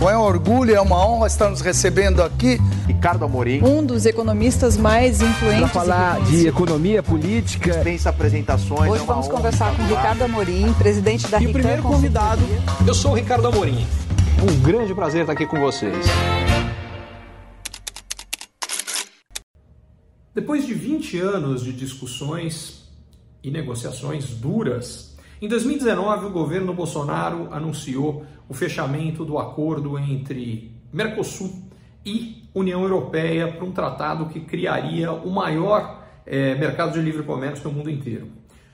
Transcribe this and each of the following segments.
Bom, é um orgulho, é uma honra estar nos recebendo aqui. Ricardo Amorim. Um dos economistas mais influentes. Para falar de economia política. Dispensa apresentações. Hoje é vamos conversar com Ricardo Amorim, presidente da E o primeiro convidado, eu sou o Ricardo Amorim. Um grande prazer estar aqui com vocês. Depois de 20 anos de discussões e negociações duras, em 2019 o governo Bolsonaro anunciou o fechamento do acordo entre Mercosul e União Europeia para um tratado que criaria o maior é, mercado de livre comércio no mundo inteiro.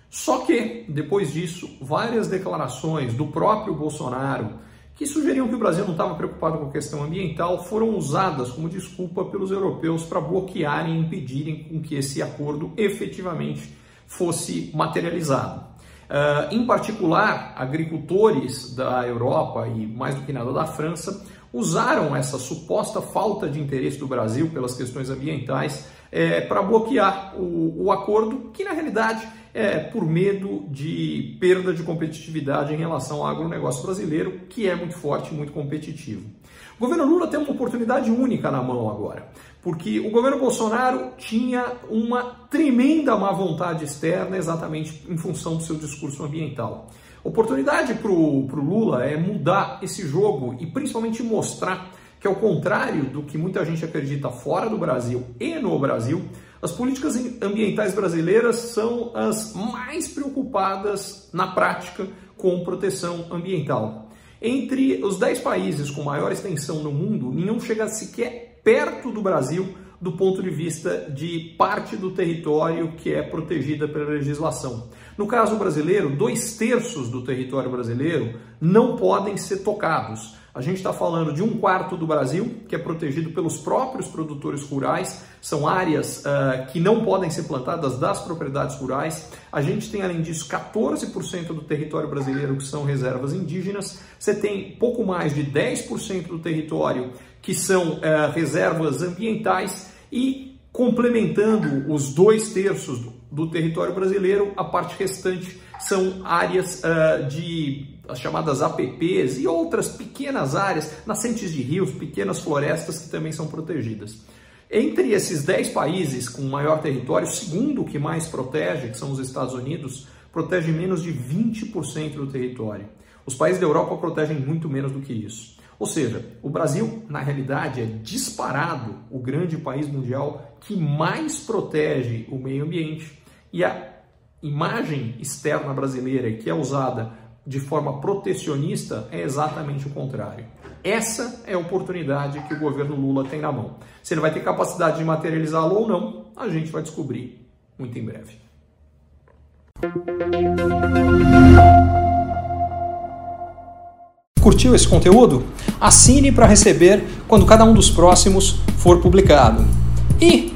Só que, depois disso, várias declarações do próprio Bolsonaro que sugeriam que o Brasil não estava preocupado com a questão ambiental foram usadas como desculpa pelos europeus para bloquearem e impedirem com que esse acordo efetivamente fosse materializado. Uh, em particular, agricultores da Europa e mais do que nada da França usaram essa suposta falta de interesse do Brasil pelas questões ambientais é, para bloquear o, o, acordo, que na realidade é por medo de perda de competitividade em relação ao agronegócio brasileiro, que é muito forte e muito competitivo. O governo Lula tem uma oportunidade única na mão agora, porque o governo Bolsonaro tinha uma tremenda má vontade externa exatamente em função do seu discurso ambiental. Oportunidade para o Lula é mudar esse jogo e principalmente mostrar que, ao contrário do que muita gente acredita fora do Brasil e no Brasil, as políticas ambientais brasileiras são as mais preocupadas na prática com proteção ambiental. Entre os 10 países com maior extensão no mundo, nenhum chega sequer perto do Brasil do ponto de vista de parte do território que é protegida pela legislação. No caso brasileiro, dois terços do território brasileiro não podem ser tocados. A gente está falando de um quarto do Brasil, que é protegido pelos próprios produtores rurais, são áreas uh, que não podem ser plantadas das propriedades rurais. A gente tem, além disso, 14% do território brasileiro que são reservas indígenas. Você tem pouco mais de 10% do território que são uh, reservas ambientais e complementando os dois terços do, do território brasileiro, a parte restante são áreas uh, de as chamadas APPs e outras pequenas áreas, nascentes de rios, pequenas florestas que também são protegidas. Entre esses 10 países com maior território, o segundo que mais protege, que são os Estados Unidos, protege menos de 20% do território. Os países da Europa protegem muito menos do que isso. Ou seja, o Brasil, na realidade, é disparado o grande país mundial que mais protege o meio ambiente e a imagem externa brasileira que é usada de forma protecionista é exatamente o contrário. Essa é a oportunidade que o governo Lula tem na mão. Se ele vai ter capacidade de materializá-lo ou não, a gente vai descobrir muito em breve. Curtiu esse conteúdo? Assine para receber quando cada um dos próximos for publicado. E